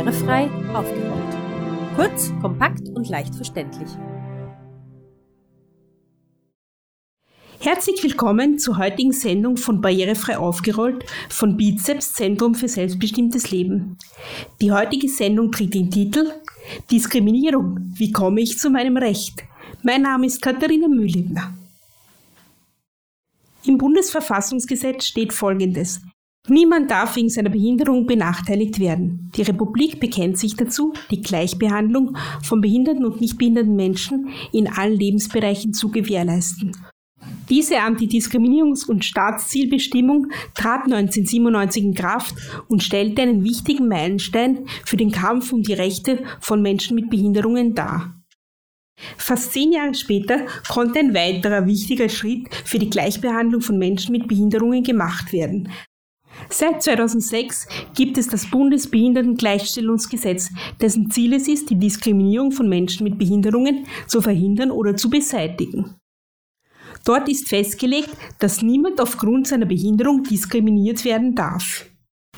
Barrierefrei aufgerollt. Kurz, kompakt und leicht verständlich. Herzlich willkommen zur heutigen Sendung von Barrierefrei aufgerollt von Bizeps Zentrum für selbstbestimmtes Leben. Die heutige Sendung trägt den Titel Diskriminierung. Wie komme ich zu meinem Recht? Mein Name ist Katharina Mühlebner. Im Bundesverfassungsgesetz steht Folgendes. Niemand darf wegen seiner Behinderung benachteiligt werden. Die Republik bekennt sich dazu, die Gleichbehandlung von behinderten und nicht behinderten Menschen in allen Lebensbereichen zu gewährleisten. Diese Antidiskriminierungs- und Staatszielbestimmung trat 1997 in Kraft und stellte einen wichtigen Meilenstein für den Kampf um die Rechte von Menschen mit Behinderungen dar. Fast zehn Jahre später konnte ein weiterer wichtiger Schritt für die Gleichbehandlung von Menschen mit Behinderungen gemacht werden. Seit 2006 gibt es das Bundesbehindertengleichstellungsgesetz, dessen Ziel es ist, die Diskriminierung von Menschen mit Behinderungen zu verhindern oder zu beseitigen. Dort ist festgelegt, dass niemand aufgrund seiner Behinderung diskriminiert werden darf.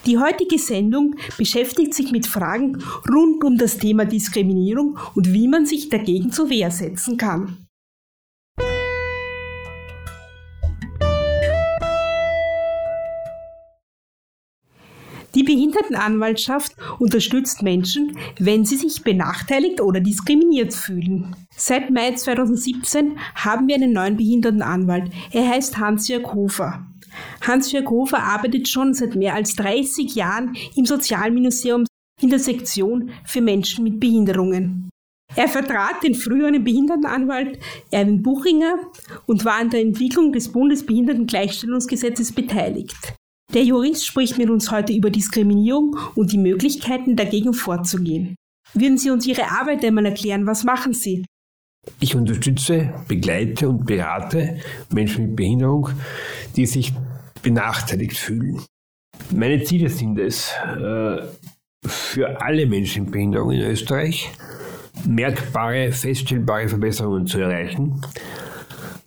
Die heutige Sendung beschäftigt sich mit Fragen rund um das Thema Diskriminierung und wie man sich dagegen zur Wehr setzen kann. Die Behindertenanwaltschaft unterstützt Menschen, wenn sie sich benachteiligt oder diskriminiert fühlen. Seit Mai 2017 haben wir einen neuen Behindertenanwalt. Er heißt Hans-Jörg Hofer. Hans-Jörg Hofer arbeitet schon seit mehr als 30 Jahren im Sozialministerium in der Sektion für Menschen mit Behinderungen. Er vertrat den früheren Behindertenanwalt Erwin Buchinger und war an der Entwicklung des Bundesbehindertengleichstellungsgesetzes beteiligt. Der Jurist spricht mit uns heute über Diskriminierung und die Möglichkeiten dagegen vorzugehen. Würden Sie uns Ihre Arbeit einmal erklären? Was machen Sie? Ich unterstütze, begleite und berate Menschen mit Behinderung, die sich benachteiligt fühlen. Meine Ziele sind es, äh, für alle Menschen mit Behinderung in Österreich merkbare, feststellbare Verbesserungen zu erreichen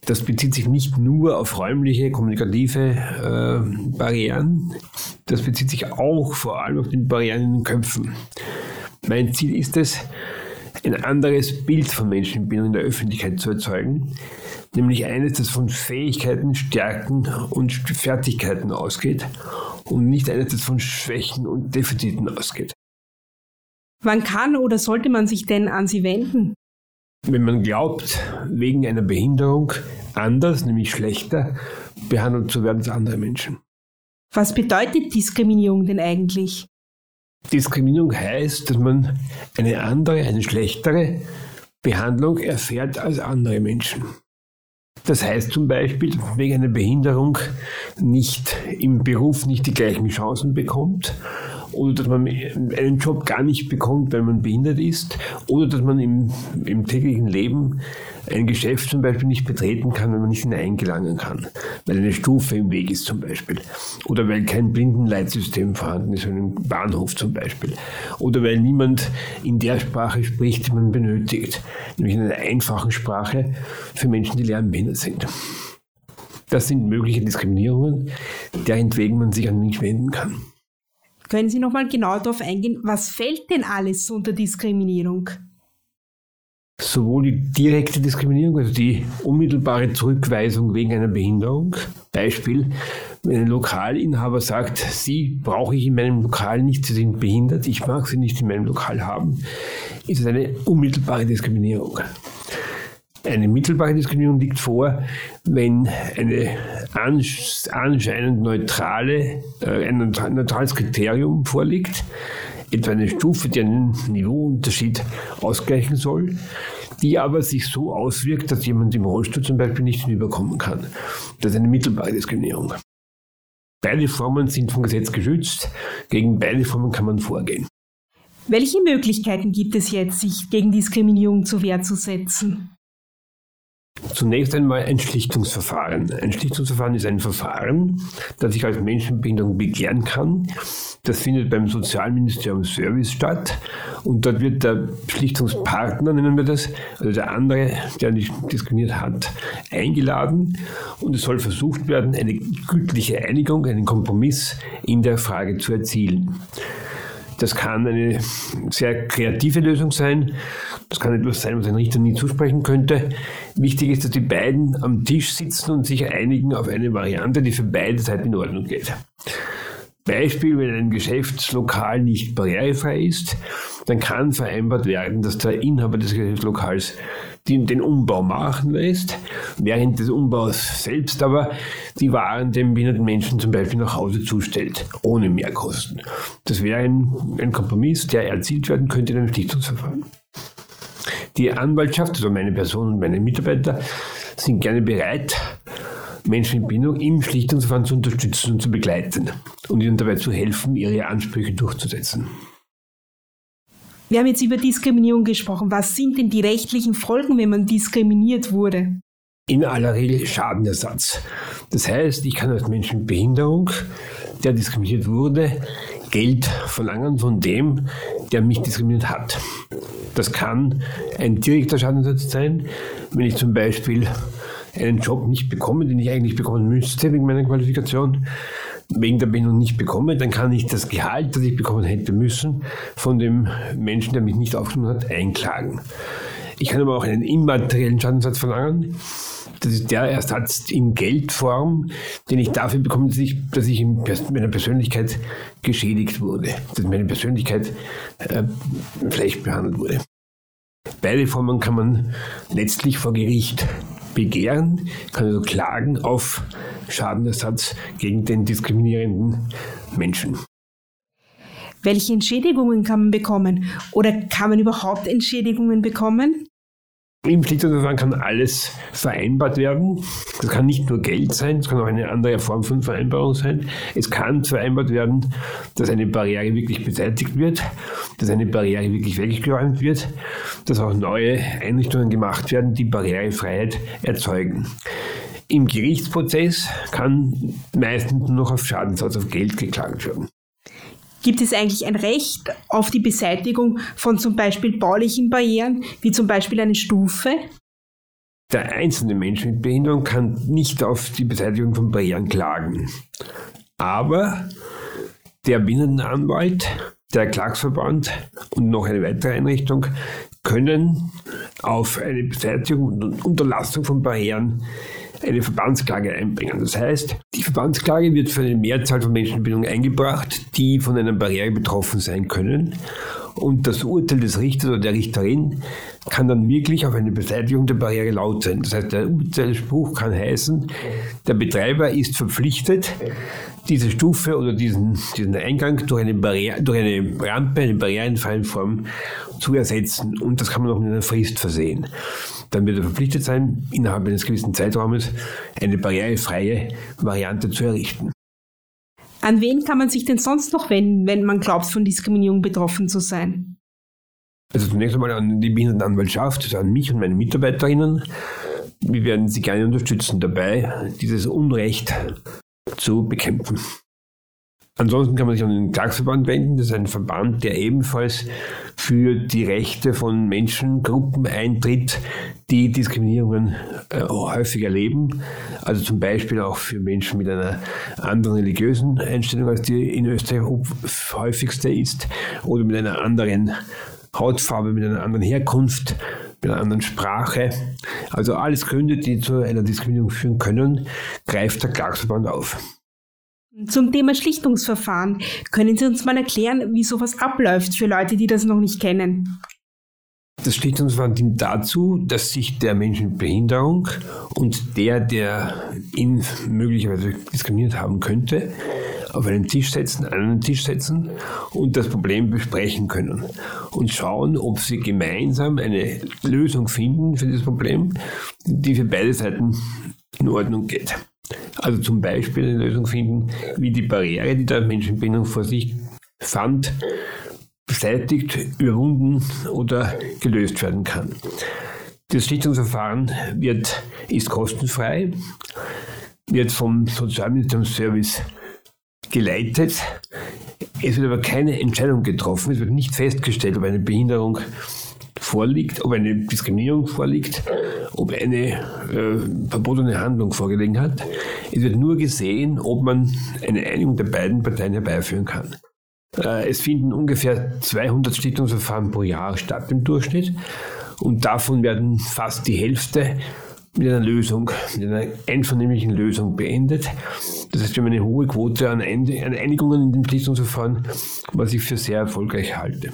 das bezieht sich nicht nur auf räumliche, kommunikative äh, Barrieren, das bezieht sich auch vor allem auf die Barrieren in den Köpfen. Mein Ziel ist es, ein anderes Bild von Menschenbildung in der Öffentlichkeit zu erzeugen, nämlich eines, das von Fähigkeiten, Stärken und Fertigkeiten ausgeht und nicht eines, das von Schwächen und Defiziten ausgeht. Wann kann oder sollte man sich denn an sie wenden? Wenn man glaubt, wegen einer Behinderung anders, nämlich schlechter, behandelt zu werden als andere Menschen. Was bedeutet Diskriminierung denn eigentlich? Diskriminierung heißt, dass man eine andere, eine schlechtere Behandlung erfährt als andere Menschen. Das heißt zum Beispiel, wegen einer Behinderung nicht im Beruf nicht die gleichen Chancen bekommt oder dass man einen Job gar nicht bekommt, weil man behindert ist, oder dass man im, im täglichen Leben ein Geschäft zum Beispiel nicht betreten kann, wenn man nicht hineingelangen kann, weil eine Stufe im Weg ist zum Beispiel, oder weil kein Blindenleitsystem vorhanden ist, einem Bahnhof zum Beispiel, oder weil niemand in der Sprache spricht, die man benötigt, nämlich in einer einfachen Sprache für Menschen, die lernbehindert sind. Das sind mögliche Diskriminierungen, deren wegen man sich an mich wenden kann. Können Sie noch mal genau darauf eingehen, was fällt denn alles unter Diskriminierung? Sowohl die direkte Diskriminierung, also die unmittelbare Zurückweisung wegen einer Behinderung. Beispiel, wenn ein Lokalinhaber sagt, Sie brauche ich in meinem Lokal nicht, Sie sind behindert, ich mag Sie nicht in meinem Lokal haben, ist es eine unmittelbare Diskriminierung. Eine mittelbare Diskriminierung liegt vor, wenn eine anscheinend neutrale, äh, ein neutrales Kriterium vorliegt, etwa eine Stufe, die einen Niveauunterschied ausgleichen soll, die aber sich so auswirkt, dass jemand im Rollstuhl zum Beispiel nicht hinüberkommen kann. Das ist eine mittelbare Diskriminierung. Beide Formen sind vom Gesetz geschützt. Gegen beide Formen kann man vorgehen. Welche Möglichkeiten gibt es jetzt, sich gegen Diskriminierung zur Wehr zu setzen? Zunächst einmal ein Schlichtungsverfahren. Ein Schlichtungsverfahren ist ein Verfahren, das ich als Menschenbehinderung begehren kann. Das findet beim Sozialministerium Service statt und dort wird der Schlichtungspartner, nennen wir das, also der andere, der nicht diskriminiert hat, eingeladen und es soll versucht werden, eine gütliche Einigung, einen Kompromiss in der Frage zu erzielen. Das kann eine sehr kreative Lösung sein. Das kann etwas sein, was ein Richter nie zusprechen könnte. Wichtig ist, dass die beiden am Tisch sitzen und sich einigen auf eine Variante, die für beide Seiten in Ordnung geht. Beispiel, wenn ein Geschäftslokal nicht barrierefrei ist, dann kann vereinbart werden, dass der Inhaber des Geschäftslokals den Umbau machen lässt, während des Umbaus selbst aber die Waren dem behinderten Menschen zum Beispiel nach Hause zustellt, ohne Mehrkosten. Das wäre ein, ein Kompromiss, der erzielt werden könnte in einem Stiftungsverfahren. Die Anwaltschaft, also meine Person und meine Mitarbeiter, sind gerne bereit, Menschen in Bindung im Schlichtungsverfahren zu unterstützen und zu begleiten und ihnen dabei zu helfen, ihre Ansprüche durchzusetzen. Wir haben jetzt über Diskriminierung gesprochen. Was sind denn die rechtlichen Folgen, wenn man diskriminiert wurde? In aller Regel Schadenersatz. Das heißt, ich kann als Mensch mit Behinderung, der diskriminiert wurde, Geld verlangen von dem, der mich diskriminiert hat. Das kann ein direkter Schadenersatz sein, wenn ich zum Beispiel einen Job nicht bekomme, den ich eigentlich bekommen müsste wegen meiner Qualifikation, wegen der Behinderung nicht bekomme, dann kann ich das Gehalt, das ich bekommen hätte müssen, von dem Menschen, der mich nicht aufgenommen hat, einklagen. Ich kann aber auch einen immateriellen Schadensersatz verlangen. Das ist der Ersatz in Geldform, den ich dafür bekomme, dass ich, dass ich in meiner Persönlichkeit geschädigt wurde, dass meine Persönlichkeit äh, schlecht behandelt wurde. Beide Formen kann man letztlich vor Gericht begehren, kann also klagen auf Schadenersatz gegen den diskriminierenden Menschen. Welche Entschädigungen kann man bekommen? Oder kann man überhaupt Entschädigungen bekommen? Im Schlichtungsverfahren kann alles vereinbart werden. Das kann nicht nur Geld sein, es kann auch eine andere Form von Vereinbarung sein. Es kann vereinbart werden, dass eine Barriere wirklich beseitigt wird, dass eine Barriere wirklich weggeräumt wird, dass auch neue Einrichtungen gemacht werden, die Barrierefreiheit erzeugen. Im Gerichtsprozess kann meistens nur noch auf Schadensersatz auf Geld geklagt werden. Gibt es eigentlich ein Recht auf die Beseitigung von zum Beispiel baulichen Barrieren, wie zum Beispiel eine Stufe? Der einzelne Mensch mit Behinderung kann nicht auf die Beseitigung von Barrieren klagen. Aber der Binnenanwalt, der Klagsverband und noch eine weitere Einrichtung können auf eine Beseitigung und Unterlassung von Barrieren eine Verbandsklage einbringen. Das heißt, die Verbandsklage wird für eine Mehrzahl von Menschenbildungen eingebracht, die von einer Barriere betroffen sein können. Und das Urteil des Richters oder der Richterin kann dann wirklich auf eine Beseitigung der Barriere laut sein. Das heißt, der Urteilsspruch kann heißen, der Betreiber ist verpflichtet, diese Stufe oder diesen, diesen Eingang durch eine, Barriere, durch eine Rampe, eine barrierenfreie Form zu ersetzen. Und das kann man auch mit einer Frist versehen dann wird er verpflichtet sein, innerhalb eines gewissen Zeitraumes eine barrierefreie Variante zu errichten. An wen kann man sich denn sonst noch wenden, wenn man glaubt, von Diskriminierung betroffen zu sein? Also zunächst einmal an die Behindertenanwaltschaft, also an mich und meine Mitarbeiterinnen. Wir werden Sie gerne unterstützen dabei, dieses Unrecht zu bekämpfen. Ansonsten kann man sich an den Klagsverband wenden. Das ist ein Verband, der ebenfalls für die Rechte von Menschengruppen eintritt, die Diskriminierungen äh, häufig erleben. Also zum Beispiel auch für Menschen mit einer anderen religiösen Einstellung, als die in Österreich häufigste ist, oder mit einer anderen Hautfarbe, mit einer anderen Herkunft, mit einer anderen Sprache. Also alles Gründe, die zu einer Diskriminierung führen können, greift der Klagsverband auf. Zum Thema Schlichtungsverfahren. Können Sie uns mal erklären, wie sowas abläuft für Leute, die das noch nicht kennen? Das Schlichtungsverfahren dient dazu, dass sich der Mensch mit Behinderung und der, der ihn möglicherweise diskriminiert haben könnte, auf einen Tisch setzen, an einen Tisch setzen und das Problem besprechen können und schauen, ob sie gemeinsam eine Lösung finden für das Problem, die für beide Seiten in Ordnung geht. Also zum Beispiel eine Lösung finden, wie die Barriere, die der Menschenbindung vor sich fand, beseitigt, überwunden oder gelöst werden kann. Das Schlichtungsverfahren wird, ist kostenfrei, wird vom Sozialministerium-Service geleitet. Es wird aber keine Entscheidung getroffen, es wird nicht festgestellt, ob eine Behinderung vorliegt, ob eine Diskriminierung vorliegt, ob eine äh, verbotene Handlung vorgelegen hat. Es wird nur gesehen, ob man eine Einigung der beiden Parteien herbeiführen kann. Äh, es finden ungefähr 200 Schlichtungsverfahren pro Jahr statt im Durchschnitt und davon werden fast die Hälfte mit einer Lösung, mit einer einvernehmlichen Lösung beendet. Das heißt, wir haben eine hohe Quote an, Einigungen in dem Schlichtungsverfahren, was ich für sehr erfolgreich halte.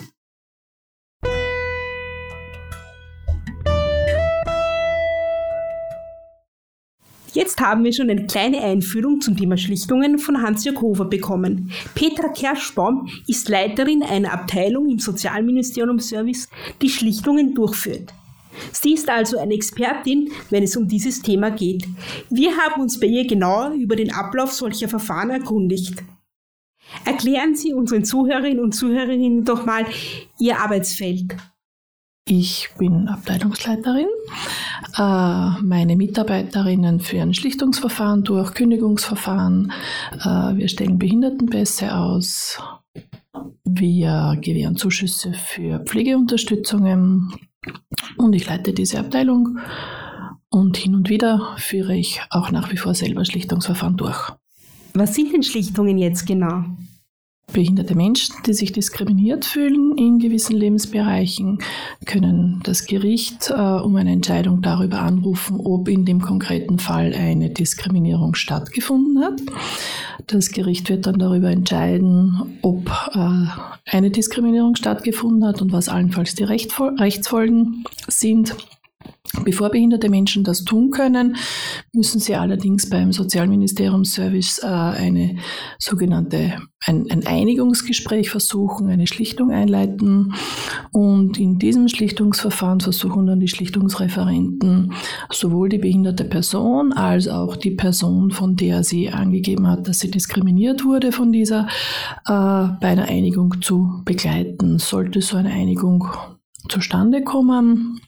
Jetzt haben wir schon eine kleine Einführung zum Thema Schlichtungen von Hans-Jörg Hofer bekommen. Petra Kerschbaum ist Leiterin einer Abteilung im Sozialministerium Service, die Schlichtungen durchführt. Sie ist also eine Expertin, wenn es um dieses Thema geht. Wir haben uns bei ihr genauer über den Ablauf solcher Verfahren erkundigt. Erklären Sie unseren Zuhörerinnen und Zuhörerinnen doch mal Ihr Arbeitsfeld. Ich bin Abteilungsleiterin. Äh, meine Mitarbeiterinnen führen Schlichtungsverfahren durch, Kündigungsverfahren. Äh, wir stellen Behindertenpässe aus. Wir gewähren Zuschüsse für Pflegeunterstützungen. Und ich leite diese Abteilung. Und hin und wieder führe ich auch nach wie vor selber Schlichtungsverfahren durch. Was sind denn Schlichtungen jetzt genau? Behinderte Menschen, die sich diskriminiert fühlen in gewissen Lebensbereichen, können das Gericht äh, um eine Entscheidung darüber anrufen, ob in dem konkreten Fall eine Diskriminierung stattgefunden hat. Das Gericht wird dann darüber entscheiden, ob äh, eine Diskriminierung stattgefunden hat und was allenfalls die Rechtsfolgen sind. Bevor behinderte Menschen das tun können, müssen sie allerdings beim Sozialministerium-Service äh, eine sogenannte ein, ein, Einigungsgespräch versuchen, eine Schlichtung einleiten. Und in diesem Schlichtungsverfahren versuchen dann die Schlichtungsreferenten sowohl die behinderte Person als auch die Person, von der sie angegeben hat, dass sie diskriminiert wurde von dieser, äh, bei einer Einigung zu begleiten. Sollte so eine Einigung zustande kommen,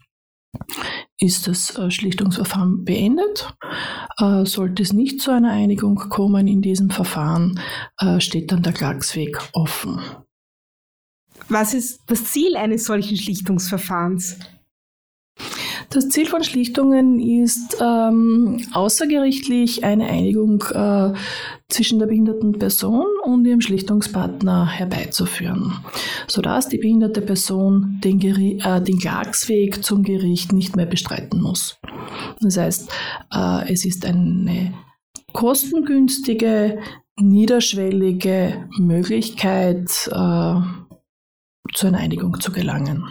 ist das äh, Schlichtungsverfahren beendet. Äh, sollte es nicht zu einer Einigung kommen in diesem Verfahren, äh, steht dann der Klagsweg offen. Was ist das Ziel eines solchen Schlichtungsverfahrens? Das Ziel von Schlichtungen ist ähm, außergerichtlich eine Einigung äh, zwischen der behinderten Person und ihrem Schlichtungspartner herbeizuführen, sodass die behinderte Person den, äh, den Klagsweg zum Gericht nicht mehr bestreiten muss. Das heißt, äh, es ist eine kostengünstige, niederschwellige Möglichkeit, äh, zu einer Einigung zu gelangen.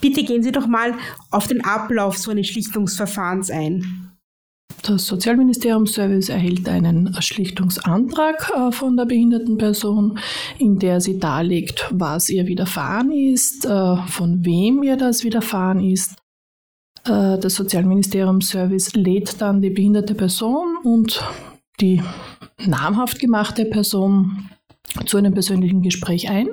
Bitte gehen Sie doch mal auf den Ablauf so eines Schlichtungsverfahrens ein. Das Sozialministerium-Service erhält einen Schlichtungsantrag äh, von der behinderten Person, in der sie darlegt, was ihr widerfahren ist, äh, von wem ihr das widerfahren ist. Äh, das Sozialministerium-Service lädt dann die behinderte Person und die namhaft gemachte Person zu einem persönlichen Gespräch ein.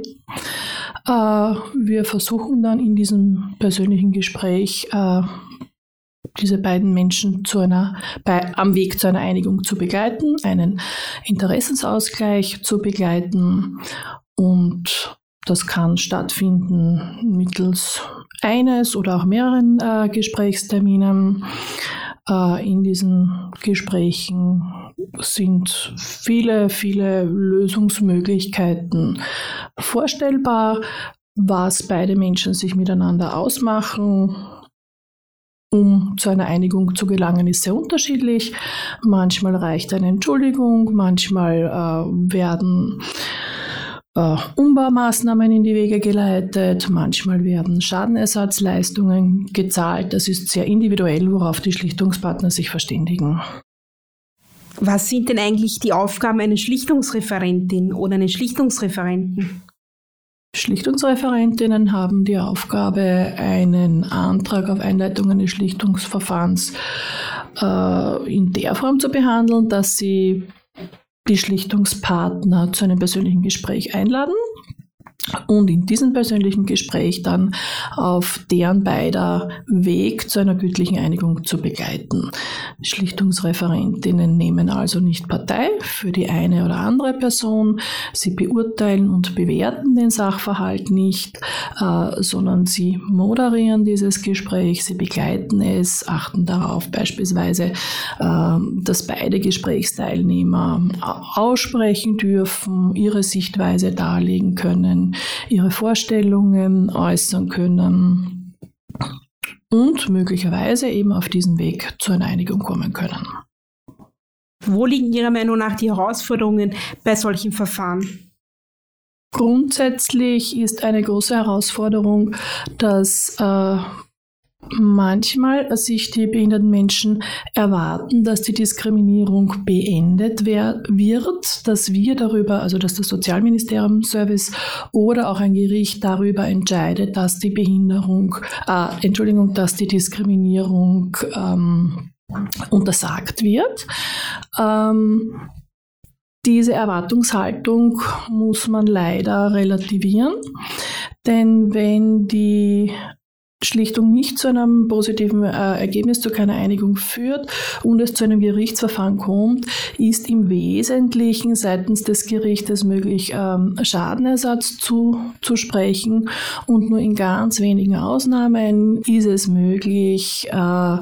Äh, wir versuchen dann in diesem persönlichen Gespräch äh, diese beiden Menschen zu einer, bei, am Weg zu einer Einigung zu begleiten, einen Interessensausgleich zu begleiten und das kann stattfinden mittels eines oder auch mehreren äh, Gesprächsterminen. Äh, in diesen Gesprächen sind viele, viele Lösungsmöglichkeiten vorstellbar, was beide Menschen sich miteinander ausmachen, um zu einer Einigung zu gelangen, ist sehr unterschiedlich. Manchmal reicht eine Entschuldigung, manchmal äh, werden äh, Umbaumaßnahmen in die Wege geleitet, manchmal werden Schadenersatzleistungen gezahlt. Das ist sehr individuell, worauf die Schlichtungspartner sich verständigen. Was sind denn eigentlich die Aufgaben einer Schlichtungsreferentin oder eines Schlichtungsreferenten? Schlichtungsreferentinnen haben die Aufgabe, einen Antrag auf Einleitung eines Schlichtungsverfahrens äh, in der Form zu behandeln, dass sie die Schlichtungspartner zu einem persönlichen Gespräch einladen. Und in diesem persönlichen Gespräch dann auf deren beider Weg zu einer gütlichen Einigung zu begleiten. Schlichtungsreferentinnen nehmen also nicht Partei für die eine oder andere Person, sie beurteilen und bewerten den Sachverhalt nicht, äh, sondern sie moderieren dieses Gespräch, sie begleiten es, achten darauf beispielsweise, äh, dass beide Gesprächsteilnehmer aussprechen dürfen, ihre Sichtweise darlegen können, ihre Vorstellungen äußern können und möglicherweise eben auf diesem Weg zu einer Einigung kommen können. Wo liegen Ihrer Meinung nach die Herausforderungen bei solchen Verfahren? Grundsätzlich ist eine große Herausforderung, dass äh, manchmal sich die behinderten Menschen erwarten, dass die Diskriminierung beendet wird, dass wir darüber, also dass das Sozialministerium Service oder auch ein Gericht darüber entscheidet, dass die Behinderung, äh, Entschuldigung, dass die Diskriminierung ähm, untersagt wird. Ähm, diese Erwartungshaltung muss man leider relativieren, denn wenn die Schlichtung nicht zu einem positiven äh, Ergebnis, zu keiner Einigung führt und es zu einem Gerichtsverfahren kommt, ist im Wesentlichen seitens des Gerichtes möglich, ähm, Schadenersatz zu, zu sprechen und nur in ganz wenigen Ausnahmen ist es möglich, äh,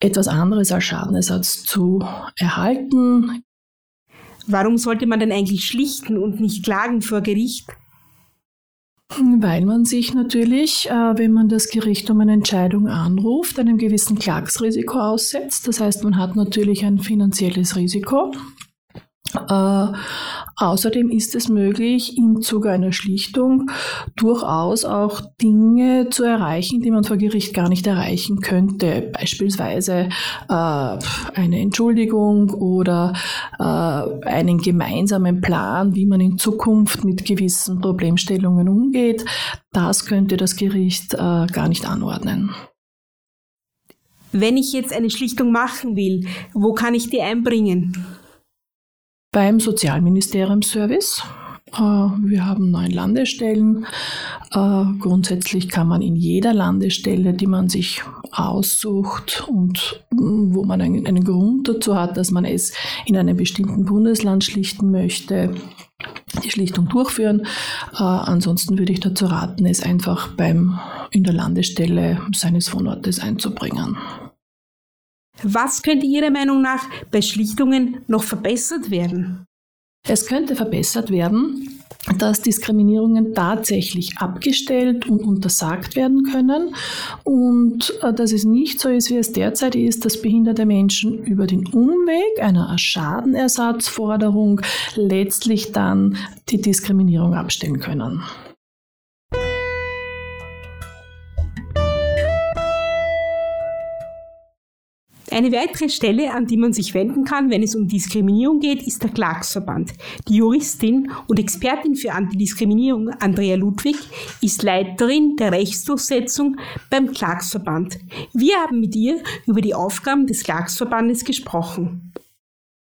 etwas anderes als Schadenersatz zu erhalten. Warum sollte man denn eigentlich schlichten und nicht klagen vor Gericht? Weil man sich natürlich, äh, wenn man das Gericht um eine Entscheidung anruft, einem gewissen Klagsrisiko aussetzt. Das heißt, man hat natürlich ein finanzielles Risiko. Äh, außerdem ist es möglich, im Zuge einer Schlichtung durchaus auch Dinge zu erreichen, die man vor Gericht gar nicht erreichen könnte. Beispielsweise äh, eine Entschuldigung oder äh, einen gemeinsamen Plan, wie man in Zukunft mit gewissen Problemstellungen umgeht. Das könnte das Gericht äh, gar nicht anordnen. Wenn ich jetzt eine Schlichtung machen will, wo kann ich die einbringen? Beim Sozialministerium-Service. Äh, wir haben neun Landestellen. Äh, grundsätzlich kann man in jeder Landestelle, die man sich aussucht und wo man einen Grund dazu hat, dass man es in einem bestimmten Bundesland schlichten möchte, die Schlichtung durchführen. Äh, ansonsten würde ich dazu raten, es einfach beim, in der Landestelle seines Wohnortes einzubringen. Was könnte Ihrer Meinung nach bei Schlichtungen noch verbessert werden? Es könnte verbessert werden, dass Diskriminierungen tatsächlich abgestellt und untersagt werden können und äh, dass es nicht so ist, wie es derzeit ist, dass behinderte Menschen über den Umweg einer Schadenersatzforderung letztlich dann die Diskriminierung abstellen können. Eine weitere Stelle, an die man sich wenden kann, wenn es um Diskriminierung geht, ist der Klagsverband. Die Juristin und Expertin für Antidiskriminierung Andrea Ludwig ist Leiterin der Rechtsdurchsetzung beim Klagsverband. Wir haben mit ihr über die Aufgaben des Klagsverbandes gesprochen.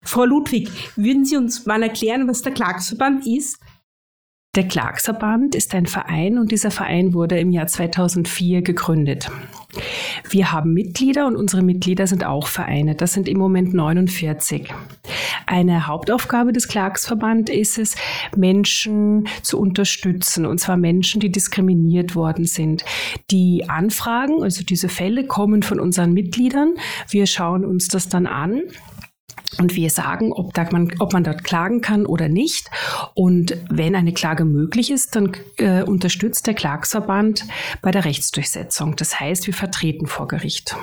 Frau Ludwig, würden Sie uns mal erklären, was der Klagsverband ist? Der Klagsverband ist ein Verein und dieser Verein wurde im Jahr 2004 gegründet. Wir haben Mitglieder und unsere Mitglieder sind auch Vereine. Das sind im Moment 49. Eine Hauptaufgabe des Klagsverband ist es, Menschen zu unterstützen, und zwar Menschen, die diskriminiert worden sind. Die Anfragen, also diese Fälle, kommen von unseren Mitgliedern. Wir schauen uns das dann an und wir sagen, ob, da man, ob man dort klagen kann oder nicht. Und wenn eine Klage möglich ist, dann äh, unterstützt der Klagsverband bei der Rechtsdurchsetzung. Das heißt, wir vertreten vor Gericht.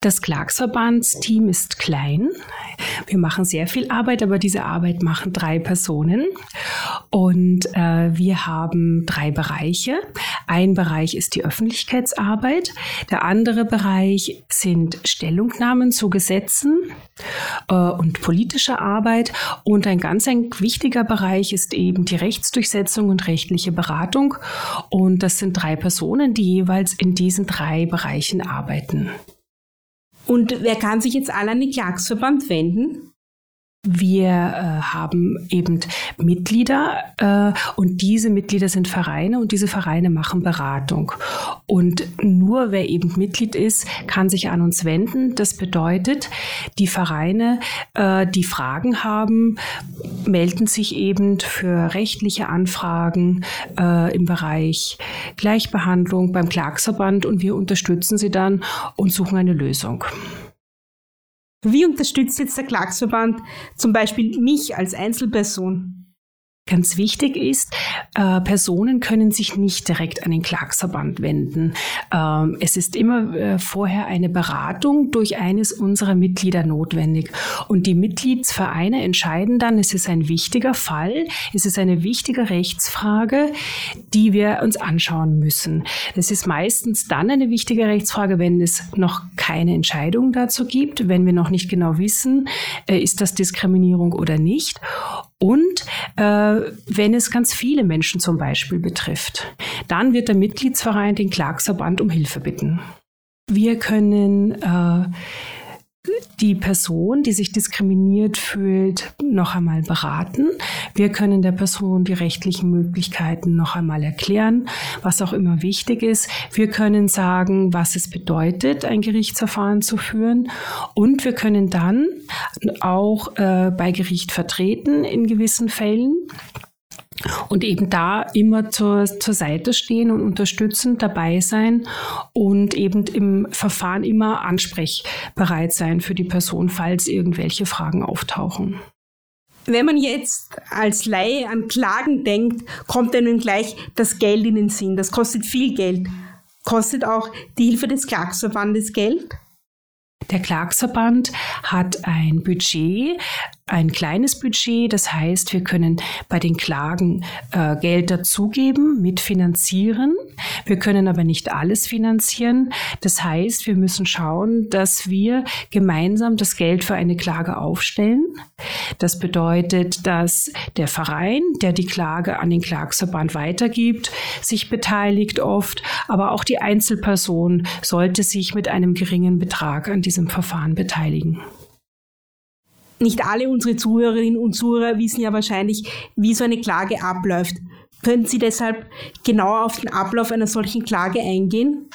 Das Klagsverbandsteam ist klein. Wir machen sehr viel Arbeit, aber diese Arbeit machen drei Personen. Und äh, wir haben drei Bereiche. Ein Bereich ist die Öffentlichkeitsarbeit. Der andere Bereich sind Stellungnahmen zu Gesetzen äh, und politische Arbeit. Und ein ganz ein wichtiger Bereich ist eben die Rechtsdurchsetzung und rechtliche Beratung. Und das sind drei Personen, die jeweils in diesen drei Bereichen arbeiten. Und wer kann sich jetzt alle an den Klagsverband wenden? Wir äh, haben eben Mitglieder äh, und diese Mitglieder sind Vereine und diese Vereine machen Beratung. Und nur wer eben Mitglied ist, kann sich an uns wenden. Das bedeutet, die Vereine, äh, die Fragen haben, melden sich eben für rechtliche Anfragen äh, im Bereich Gleichbehandlung beim Klagsverband und wir unterstützen sie dann und suchen eine Lösung. Wie unterstützt jetzt der Klagsverband zum Beispiel mich als Einzelperson? Ganz wichtig ist, äh, Personen können sich nicht direkt an den Klagsverband wenden. Ähm, es ist immer äh, vorher eine Beratung durch eines unserer Mitglieder notwendig. Und die Mitgliedsvereine entscheiden dann, es ist ein wichtiger Fall, es ist eine wichtige Rechtsfrage, die wir uns anschauen müssen. Es ist meistens dann eine wichtige Rechtsfrage, wenn es noch keine Entscheidung dazu gibt, wenn wir noch nicht genau wissen, äh, ist das Diskriminierung oder nicht. Und äh, wenn es ganz viele Menschen zum Beispiel betrifft, dann wird der Mitgliedsverein den Klagsverband um Hilfe bitten. Wir können äh, die Person, die sich diskriminiert fühlt, noch einmal beraten. Wir können der Person die rechtlichen Möglichkeiten noch einmal erklären, was auch immer wichtig ist. Wir können sagen, was es bedeutet, ein Gerichtsverfahren zu führen. Und wir können dann auch äh, bei Gericht vertreten in gewissen Fällen und eben da immer zur, zur Seite stehen und unterstützend dabei sein und eben im Verfahren immer ansprechbereit sein für die Person, falls irgendwelche Fragen auftauchen. Wenn man jetzt als Laie an Klagen denkt, kommt einem gleich das Geld in den Sinn. Das kostet viel Geld. Kostet auch die Hilfe des Klagsverbandes Geld? Der Klagsverband hat ein Budget, ein kleines Budget. Das heißt, wir können bei den Klagen äh, Geld dazugeben, mitfinanzieren. Wir können aber nicht alles finanzieren. Das heißt, wir müssen schauen, dass wir gemeinsam das Geld für eine Klage aufstellen. Das bedeutet, dass der Verein, der die Klage an den Klagsverband weitergibt, sich beteiligt oft, aber auch die Einzelperson sollte sich mit einem geringen Betrag an diesem Verfahren beteiligen. Nicht alle unsere Zuhörerinnen und Zuhörer wissen ja wahrscheinlich, wie so eine Klage abläuft. Können Sie deshalb genauer auf den Ablauf einer solchen Klage eingehen?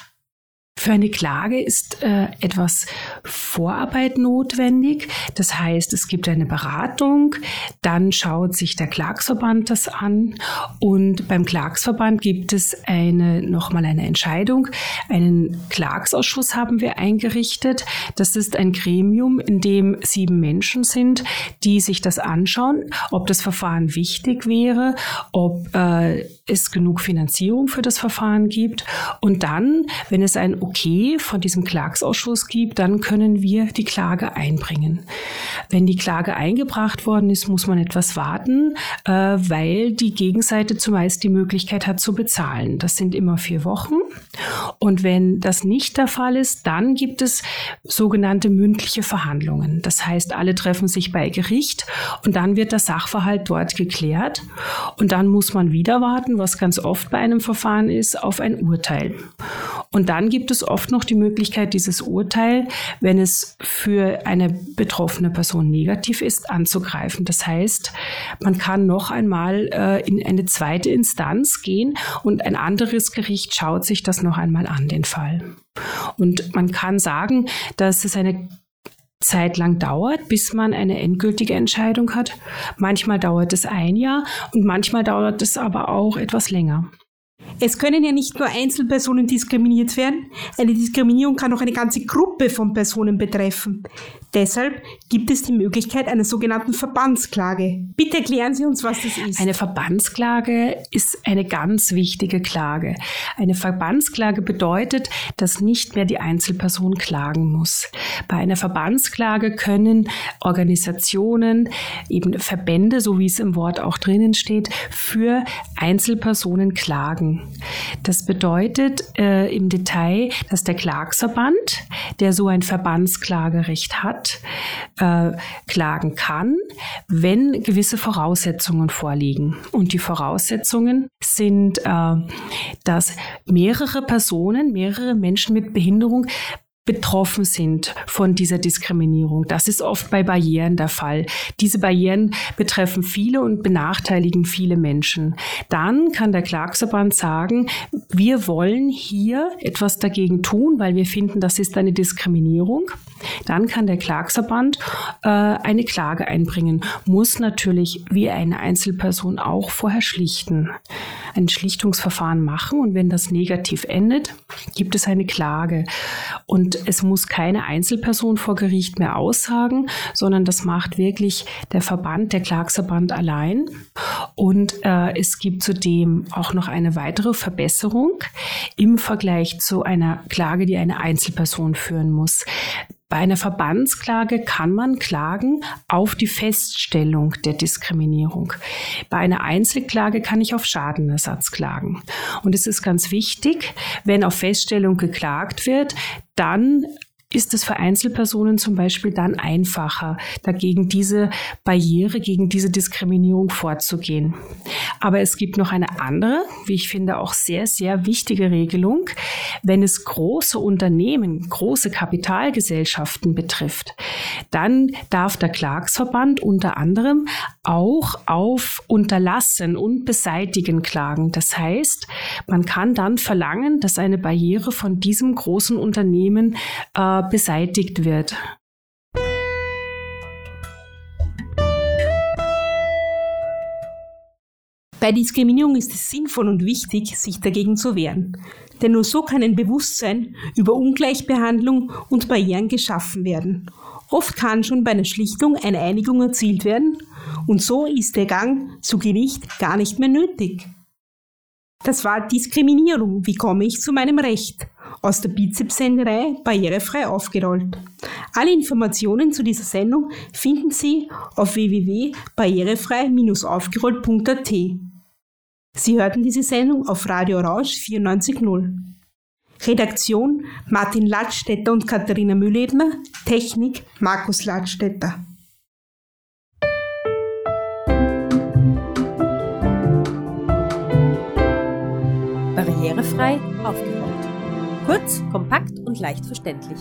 Für eine Klage ist äh, etwas Vorarbeit notwendig. Das heißt, es gibt eine Beratung, dann schaut sich der Klagsverband das an und beim Klagsverband gibt es eine nochmal eine Entscheidung. Einen Klagsausschuss haben wir eingerichtet. Das ist ein Gremium, in dem sieben Menschen sind, die sich das anschauen, ob das Verfahren wichtig wäre, ob äh, es genug Finanzierung für das Verfahren gibt und dann, wenn es ein Okay von diesem Klagsausschuss gibt, dann können wir die Klage einbringen. Wenn die Klage eingebracht worden ist, muss man etwas warten, äh, weil die Gegenseite zumeist die Möglichkeit hat zu bezahlen. Das sind immer vier Wochen. Und wenn das nicht der Fall ist, dann gibt es sogenannte mündliche Verhandlungen. Das heißt, alle treffen sich bei Gericht und dann wird der Sachverhalt dort geklärt. Und dann muss man wieder warten, was ganz oft bei einem Verfahren ist, auf ein Urteil. Und dann gibt es oft noch die Möglichkeit, dieses Urteil, wenn es für eine betroffene Person negativ ist, anzugreifen. Das heißt, man kann noch einmal äh, in eine zweite Instanz gehen und ein anderes Gericht schaut sich das noch einmal an, den Fall. Und man kann sagen, dass es eine Zeit lang dauert, bis man eine endgültige Entscheidung hat. Manchmal dauert es ein Jahr und manchmal dauert es aber auch etwas länger. Es können ja nicht nur Einzelpersonen diskriminiert werden, eine Diskriminierung kann auch eine ganze Gruppe von Personen betreffen. Deshalb gibt es die Möglichkeit einer sogenannten Verbandsklage. Bitte erklären Sie uns, was das ist. Eine Verbandsklage ist eine ganz wichtige Klage. Eine Verbandsklage bedeutet, dass nicht mehr die Einzelperson klagen muss. Bei einer Verbandsklage können Organisationen, eben Verbände, so wie es im Wort auch drinnen steht, für Einzelpersonen klagen. Das bedeutet äh, im Detail, dass der Klagsverband, der so ein Verbandsklagerecht hat, äh, klagen kann, wenn gewisse Voraussetzungen vorliegen. Und die Voraussetzungen sind, äh, dass mehrere Personen, mehrere Menschen mit Behinderung betroffen sind von dieser Diskriminierung. Das ist oft bei Barrieren der Fall. Diese Barrieren betreffen viele und benachteiligen viele Menschen. Dann kann der Klagsverband sagen, wir wollen hier etwas dagegen tun, weil wir finden, das ist eine Diskriminierung. Dann kann der Klagsverband äh, eine Klage einbringen, muss natürlich wie eine Einzelperson auch vorher schlichten, ein Schlichtungsverfahren machen und wenn das negativ endet, gibt es eine Klage. Und es muss keine Einzelperson vor Gericht mehr aussagen, sondern das macht wirklich der Verband, der Klagsverband allein. Und äh, es gibt zudem auch noch eine weitere Verbesserung im Vergleich zu einer Klage, die eine Einzelperson führen muss. Bei einer Verbandsklage kann man klagen auf die Feststellung der Diskriminierung. Bei einer Einzelklage kann ich auf Schadenersatz klagen. Und es ist ganz wichtig, wenn auf Feststellung geklagt wird, dann ist es für Einzelpersonen zum Beispiel dann einfacher, dagegen diese Barriere, gegen diese Diskriminierung vorzugehen. Aber es gibt noch eine andere, wie ich finde, auch sehr, sehr wichtige Regelung, wenn es große Unternehmen, große Kapitalgesellschaften betrifft. Dann darf der Klagsverband unter anderem auch auf Unterlassen und Beseitigen klagen. Das heißt, man kann dann verlangen, dass eine Barriere von diesem großen Unternehmen äh, beseitigt wird. Bei Diskriminierung ist es sinnvoll und wichtig, sich dagegen zu wehren. Denn nur so kann ein Bewusstsein über Ungleichbehandlung und Barrieren geschaffen werden. Oft kann schon bei einer Schlichtung eine Einigung erzielt werden und so ist der Gang zu Gericht gar nicht mehr nötig. Das war Diskriminierung. Wie komme ich zu meinem Recht? aus der Bizeps-Senderei barrierefrei aufgerollt. Alle Informationen zu dieser Sendung finden Sie auf www.barrierefrei-aufgerollt.at. Sie hörten diese Sendung auf Radio Rausch 94.0. Redaktion Martin Ladstätter und Katharina Mühlebner, Technik Markus Ladstätter. Barrierefrei aufgerollt. Kurz, kompakt und leicht verständlich.